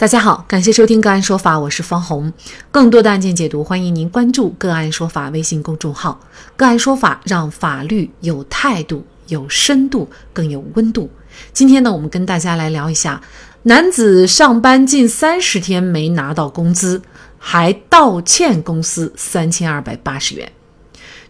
大家好，感谢收听个案说法，我是方红。更多的案件解读，欢迎您关注个案说法微信公众号。个案说法让法律有态度、有深度、更有温度。今天呢，我们跟大家来聊一下：男子上班近三十天没拿到工资，还倒欠公司三千二百八十元。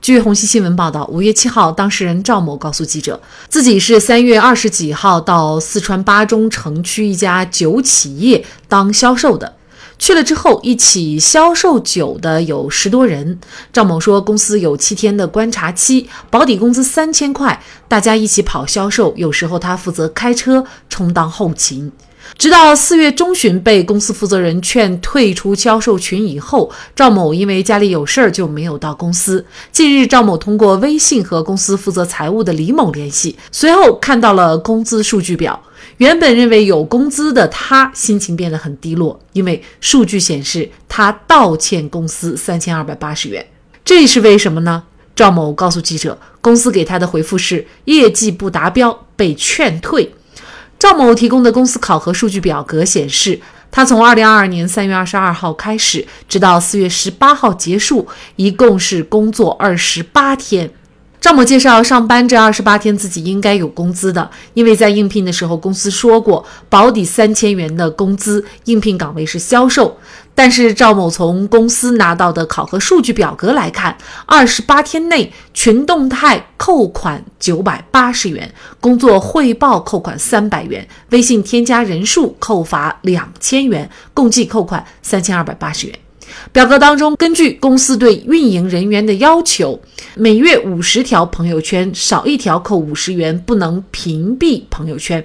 据红星新闻报道，五月七号，当事人赵某告诉记者，自己是三月二十几号到四川巴中城区一家酒企业当销售的。去了之后，一起销售酒的有十多人。赵某说，公司有七天的观察期，保底工资三千块，大家一起跑销售，有时候他负责开车充当后勤。直到四月中旬被公司负责人劝退出销售群以后，赵某因为家里有事儿就没有到公司。近日，赵某通过微信和公司负责财务的李某联系，随后看到了工资数据表。原本认为有工资的他，心情变得很低落，因为数据显示他倒欠公司三千二百八十元。这是为什么呢？赵某告诉记者，公司给他的回复是业绩不达标，被劝退。赵某提供的公司考核数据表格显示，他从二零二二年三月二十二号开始，直到四月十八号结束，一共是工作二十八天。赵某介绍，上班这二十八天自己应该有工资的，因为在应聘的时候公司说过保底三千元的工资，应聘岗位是销售。但是赵某从公司拿到的考核数据表格来看，二十八天内群动态扣款九百八十元，工作汇报扣款三百元，微信添加人数扣罚两千元，共计扣款三千二百八十元。表格当中，根据公司对运营人员的要求，每月五十条朋友圈，少一条扣五十元，不能屏蔽朋友圈；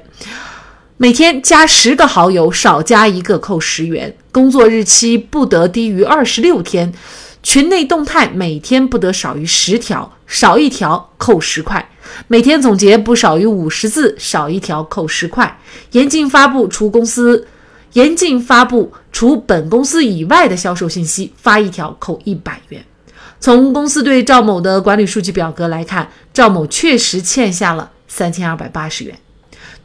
每天加十个好友，少加一个扣十元；工作日期不得低于二十六天；群内动态每天不得少于十条，少一条扣十块；每天总结不少于五十字，少一条扣十块；严禁发布除公司。严禁发布除本公司以外的销售信息，发一条扣一百元。从公司对赵某的管理数据表格来看，赵某确实欠下了三千二百八十元。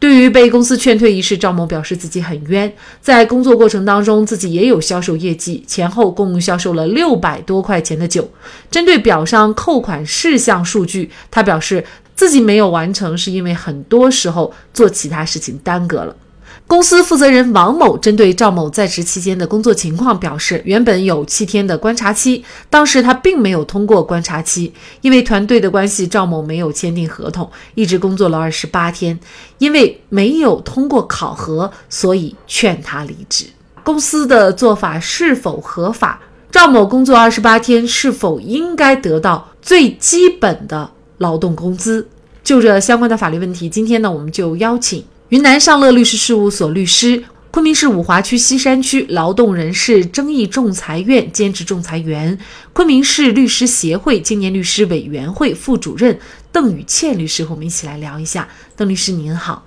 对于被公司劝退一事，赵某表示自己很冤，在工作过程当中自己也有销售业绩，前后共销售了六百多块钱的酒。针对表上扣款事项数据，他表示自己没有完成，是因为很多时候做其他事情耽搁了。公司负责人王某针对赵某在职期间的工作情况表示，原本有七天的观察期，当时他并没有通过观察期，因为团队的关系，赵某没有签订合同，一直工作了二十八天，因为没有通过考核，所以劝他离职。公司的做法是否合法？赵某工作二十八天，是否应该得到最基本的劳动工资？就这相关的法律问题，今天呢，我们就邀请。云南尚乐律师事务所律师，昆明市五华区西山区劳动人事争议仲裁院兼职仲裁员，昆明市律师协会青年律师委员会副主任邓宇倩律师和我们一起来聊一下。邓律师您好，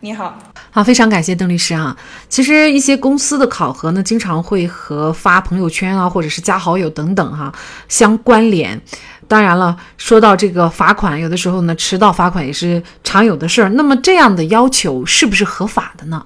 你好，好，非常感谢邓律师啊。其实一些公司的考核呢，经常会和发朋友圈啊，或者是加好友等等哈相关联。当然了，说到这个罚款，有的时候呢，迟到罚款也是常有的事儿。那么这样的要求是不是合法的呢？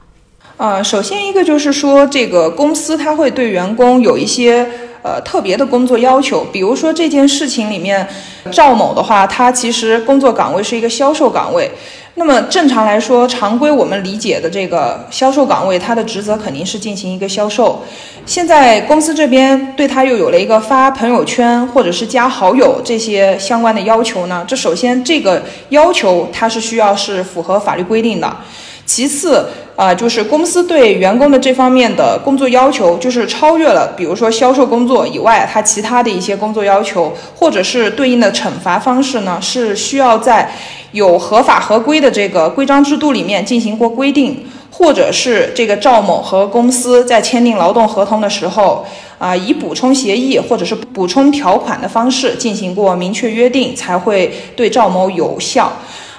呃，首先一个就是说，这个公司它会对员工有一些呃特别的工作要求，比如说这件事情里面，赵某的话，他其实工作岗位是一个销售岗位。那么正常来说，常规我们理解的这个销售岗位，他的职责肯定是进行一个销售。现在公司这边对他又有了一个发朋友圈或者是加好友这些相关的要求呢？这首先这个要求它是需要是符合法律规定的。其次啊，就是公司对员工的这方面的工作要求，就是超越了比如说销售工作以外，他其他的一些工作要求，或者是对应的惩罚方式呢，是需要在。有合法合规的这个规章制度里面进行过规定，或者是这个赵某和公司在签订劳动合同的时候，啊，以补充协议或者是补充条款的方式进行过明确约定，才会对赵某有效。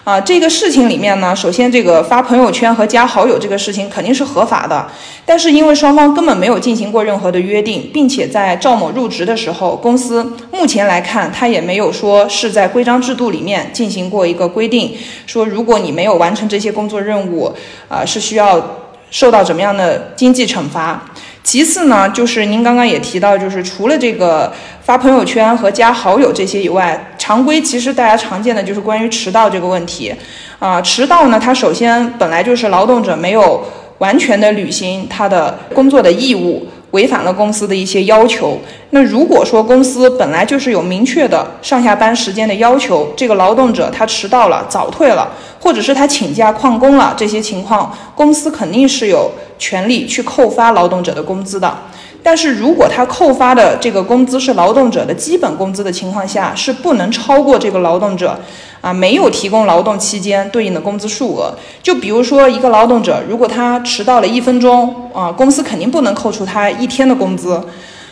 啊，这个事情里面呢，首先这个发朋友圈和加好友这个事情肯定是合法的，但是因为双方根本没有进行过任何的约定，并且在赵某入职的时候，公司目前来看他也没有说是在规章制度里面进行过一个规定，说如果你没有完成这些工作任务，啊，是需要受到怎么样的经济惩罚。其次呢，就是您刚刚也提到，就是除了这个发朋友圈和加好友这些以外，常规其实大家常见的就是关于迟到这个问题。啊，迟到呢，它首先本来就是劳动者没有完全的履行他的工作的义务。违反了公司的一些要求。那如果说公司本来就是有明确的上下班时间的要求，这个劳动者他迟到了、早退了，或者是他请假旷工了，这些情况，公司肯定是有权利去扣发劳动者的工资的。但是如果他扣发的这个工资是劳动者的基本工资的情况下，是不能超过这个劳动者啊没有提供劳动期间对应的工资数额。就比如说一个劳动者，如果他迟到了一分钟啊，公司肯定不能扣除他一天的工资。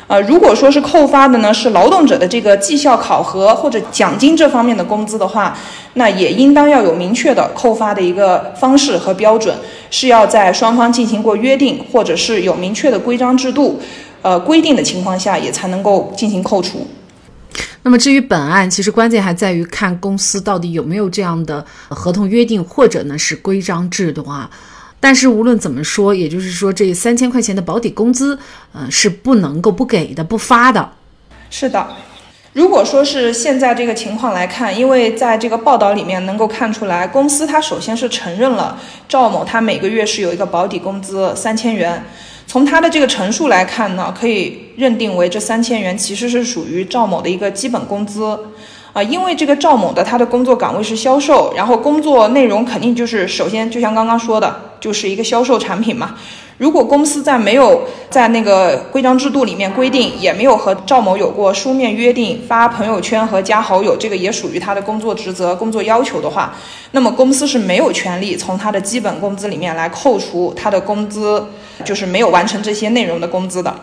呃，如果说是扣发的呢，是劳动者的这个绩效考核或者奖金这方面的工资的话，那也应当要有明确的扣发的一个方式和标准，是要在双方进行过约定，或者是有明确的规章制度，呃规定的情况下，也才能够进行扣除。那么至于本案，其实关键还在于看公司到底有没有这样的合同约定，或者呢是规章制度啊。但是无论怎么说，也就是说，这三千块钱的保底工资，呃，是不能够不给的、不发的。是的，如果说是现在这个情况来看，因为在这个报道里面能够看出来，公司它首先是承认了赵某他每个月是有一个保底工资三千元。从他的这个陈述来看呢，可以认定为这三千元其实是属于赵某的一个基本工资。啊，因为这个赵某的他的工作岗位是销售，然后工作内容肯定就是首先就像刚刚说的，就是一个销售产品嘛。如果公司在没有在那个规章制度里面规定，也没有和赵某有过书面约定，发朋友圈和加好友，这个也属于他的工作职责、工作要求的话，那么公司是没有权利从他的基本工资里面来扣除他的工资，就是没有完成这些内容的工资的。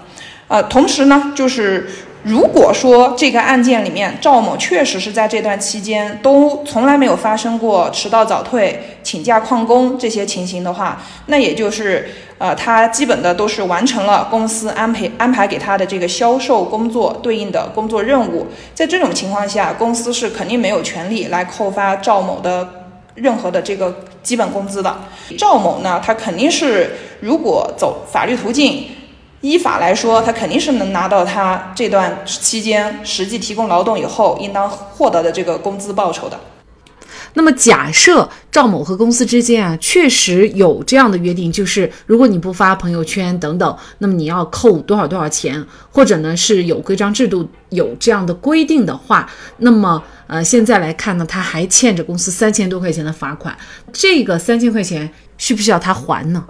呃，同时呢，就是。如果说这个案件里面赵某确实是在这段期间都从来没有发生过迟到早退、请假旷工这些情形的话，那也就是呃他基本的都是完成了公司安排安排给他的这个销售工作对应的工作任务。在这种情况下，公司是肯定没有权利来扣发赵某的任何的这个基本工资的。赵某呢，他肯定是如果走法律途径。依法来说，他肯定是能拿到他这段期间实际提供劳动以后应当获得的这个工资报酬的。那么，假设赵某和公司之间啊确实有这样的约定，就是如果你不发朋友圈等等，那么你要扣多少多少钱，或者呢是有规章制度有这样的规定的话，那么呃现在来看呢，他还欠着公司三千多块钱的罚款，这个三千块钱需不需要他还呢？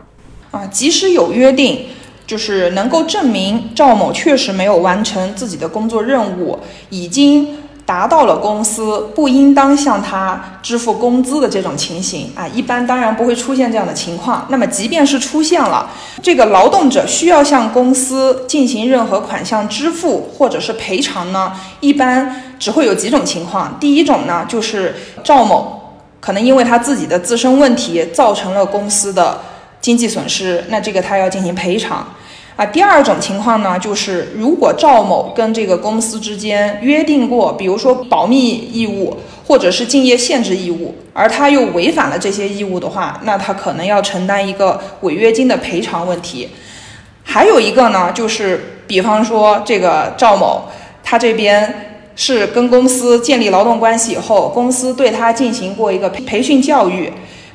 啊，即使有约定。就是能够证明赵某确实没有完成自己的工作任务，已经达到了公司不应当向他支付工资的这种情形啊，一般当然不会出现这样的情况。那么，即便是出现了，这个劳动者需要向公司进行任何款项支付或者是赔偿呢，一般只会有几种情况。第一种呢，就是赵某可能因为他自己的自身问题造成了公司的。经济损失，那这个他要进行赔偿，啊，第二种情况呢，就是如果赵某跟这个公司之间约定过，比如说保密义务或者是竞业限制义务，而他又违反了这些义务的话，那他可能要承担一个违约金的赔偿问题。还有一个呢，就是比方说这个赵某，他这边是跟公司建立劳动关系以后，公司对他进行过一个培训教育。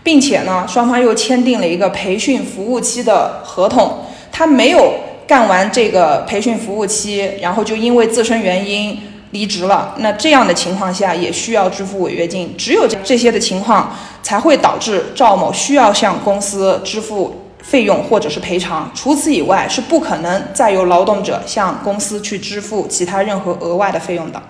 并且呢，双方又签订了一个培训服务期的合同。他没有干完这个培训服务期，然后就因为自身原因离职了。那这样的情况下，也需要支付违约金。只有这些的情况，才会导致赵某需要向公司支付费用或者是赔偿。除此以外，是不可能再由劳动者向公司去支付其他任何额外的费用的。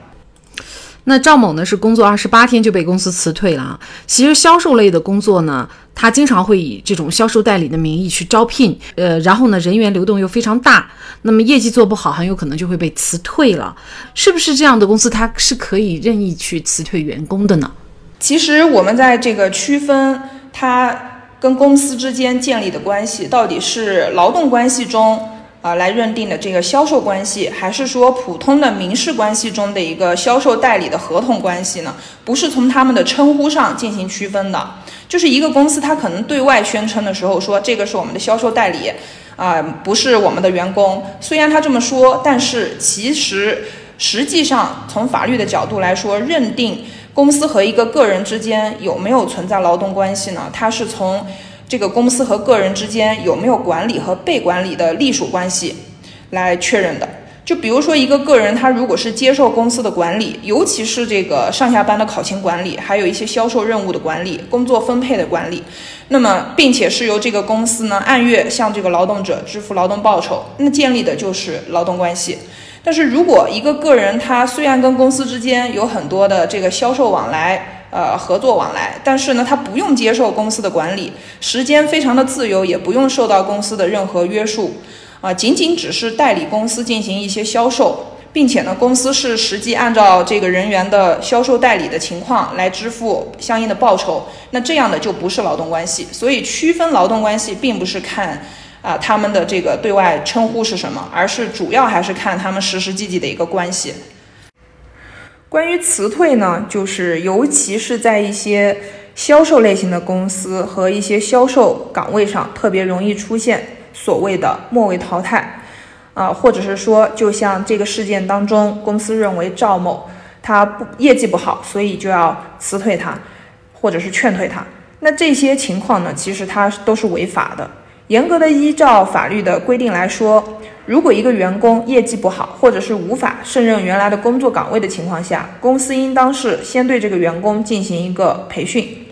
那赵某呢是工作二十八天就被公司辞退了啊。其实销售类的工作呢，他经常会以这种销售代理的名义去招聘，呃，然后呢人员流动又非常大，那么业绩做不好，很有可能就会被辞退了。是不是这样的公司，它是可以任意去辞退员工的呢？其实我们在这个区分他跟公司之间建立的关系，到底是劳动关系中啊来认定的这个销售关系，还是说普通的民事关系中的一个销售代理的合同关系呢？不是从他们的称呼上进行区分的，就是一个公司它可能对外宣称的时候说这个是我们的销售代理，啊不是我们的员工。虽然他这么说，但是其实实际上从法律的角度来说，认定公司和一个个人之间有没有存在劳动关系呢？它是从这个公司和个人之间有没有管理和被管理的隶属关系来确认的。就比如说，一个个人他如果是接受公司的管理，尤其是这个上下班的考勤管理，还有一些销售任务的管理、工作分配的管理，那么并且是由这个公司呢按月向这个劳动者支付劳动报酬，那建立的就是劳动关系。但是如果一个个人他虽然跟公司之间有很多的这个销售往来，呃，合作往来，但是呢，他不用接受公司的管理，时间非常的自由，也不用受到公司的任何约束，啊，仅仅只是代理公司进行一些销售，并且呢，公司是实际按照这个人员的销售代理的情况来支付相应的报酬，那这样的就不是劳动关系。所以区分劳动关系，并不是看啊他们的这个对外称呼是什么，而是主要还是看他们实实际际的一个关系。关于辞退呢，就是尤其是在一些销售类型的公司和一些销售岗位上，特别容易出现所谓的末位淘汰，啊，或者是说，就像这个事件当中，公司认为赵某他不业绩不好，所以就要辞退他，或者是劝退他。那这些情况呢，其实它都是违法的。严格的依照法律的规定来说，如果一个员工业绩不好，或者是无法胜任原来的工作岗位的情况下，公司应当是先对这个员工进行一个培训。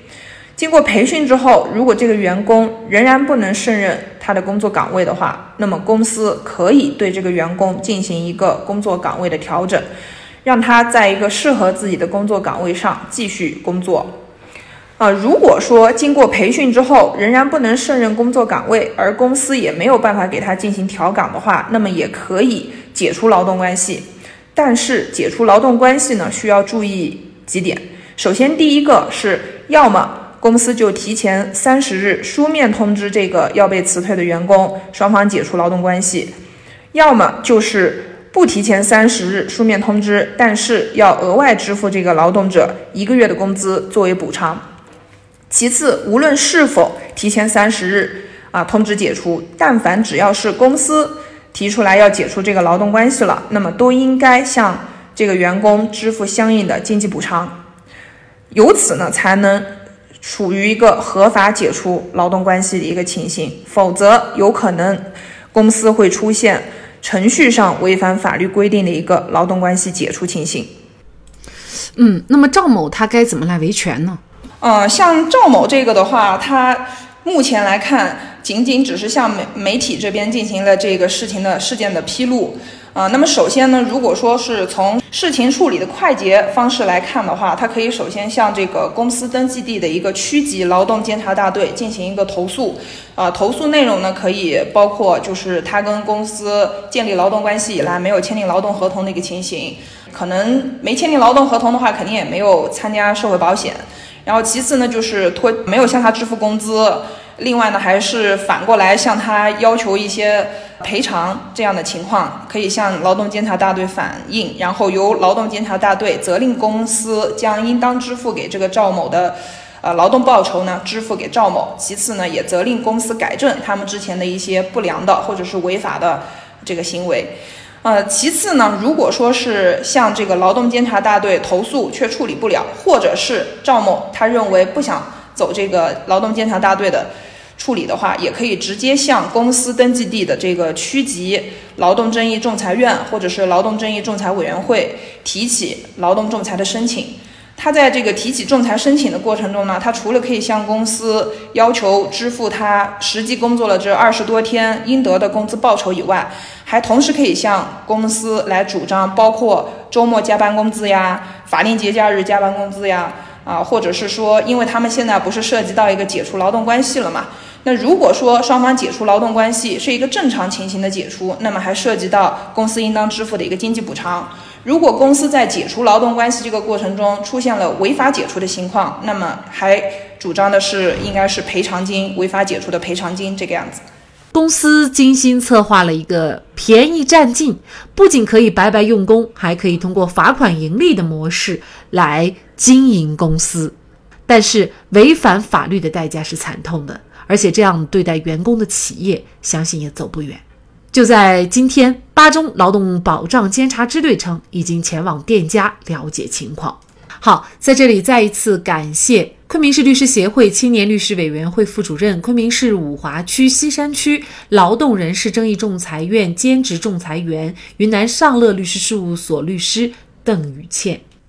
经过培训之后，如果这个员工仍然不能胜任他的工作岗位的话，那么公司可以对这个员工进行一个工作岗位的调整，让他在一个适合自己的工作岗位上继续工作。啊，如果说经过培训之后仍然不能胜任工作岗位，而公司也没有办法给他进行调岗的话，那么也可以解除劳动关系。但是解除劳动关系呢，需要注意几点。首先，第一个是要么公司就提前三十日书面通知这个要被辞退的员工，双方解除劳动关系；要么就是不提前三十日书面通知，但是要额外支付这个劳动者一个月的工资作为补偿。其次，无论是否提前三十日啊通知解除，但凡只要是公司提出来要解除这个劳动关系了，那么都应该向这个员工支付相应的经济补偿，由此呢才能处于一个合法解除劳动关系的一个情形，否则有可能公司会出现程序上违反法律规定的一个劳动关系解除情形。嗯，那么赵某他该怎么来维权呢？呃，像赵某这个的话，他目前来看，仅仅只是向媒媒体这边进行了这个事情的事件的披露。啊，那么首先呢，如果说是从事情处理的快捷方式来看的话，他可以首先向这个公司登记地的一个区级劳动监察大队进行一个投诉。啊，投诉内容呢可以包括就是他跟公司建立劳动关系以来没有签订劳动合同的一个情形，可能没签订劳动合同的话，肯定也没有参加社会保险。然后其次呢，就是拖没有向他支付工资，另外呢，还是反过来向他要求一些赔偿这样的情况，可以向劳动监察大队反映，然后由劳动监察大队责令公司将应当支付给这个赵某的，呃，劳动报酬呢支付给赵某。其次呢，也责令公司改正他们之前的一些不良的或者是违法的这个行为。呃，其次呢，如果说是向这个劳动监察大队投诉却处理不了，或者是赵某他认为不想走这个劳动监察大队的处理的话，也可以直接向公司登记地的这个区级劳动争议仲裁院或者是劳动争议仲裁委员会提起劳动仲裁的申请。他在这个提起仲裁申请的过程中呢，他除了可以向公司要求支付他实际工作了这二十多天应得的工资报酬以外，还同时可以向公司来主张包括周末加班工资呀、法定节假日加班工资呀，啊，或者是说，因为他们现在不是涉及到一个解除劳动关系了嘛？那如果说双方解除劳动关系是一个正常情形的解除，那么还涉及到公司应当支付的一个经济补偿。如果公司在解除劳动关系这个过程中出现了违法解除的情况，那么还主张的是应该是赔偿金，违法解除的赔偿金这个样子。公司精心策划了一个便宜占尽，不仅可以白白用工，还可以通过罚款盈利的模式来经营公司。但是违反法律的代价是惨痛的，而且这样对待员工的企业，相信也走不远。就在今天，巴中劳动保障监察支队称已经前往店家了解情况。好，在这里再一次感谢昆明市律师协会青年律师委员会副主任、昆明市五华区西山区劳动人事争议仲裁院兼职仲裁员、云南尚乐律师事务所律师邓宇倩。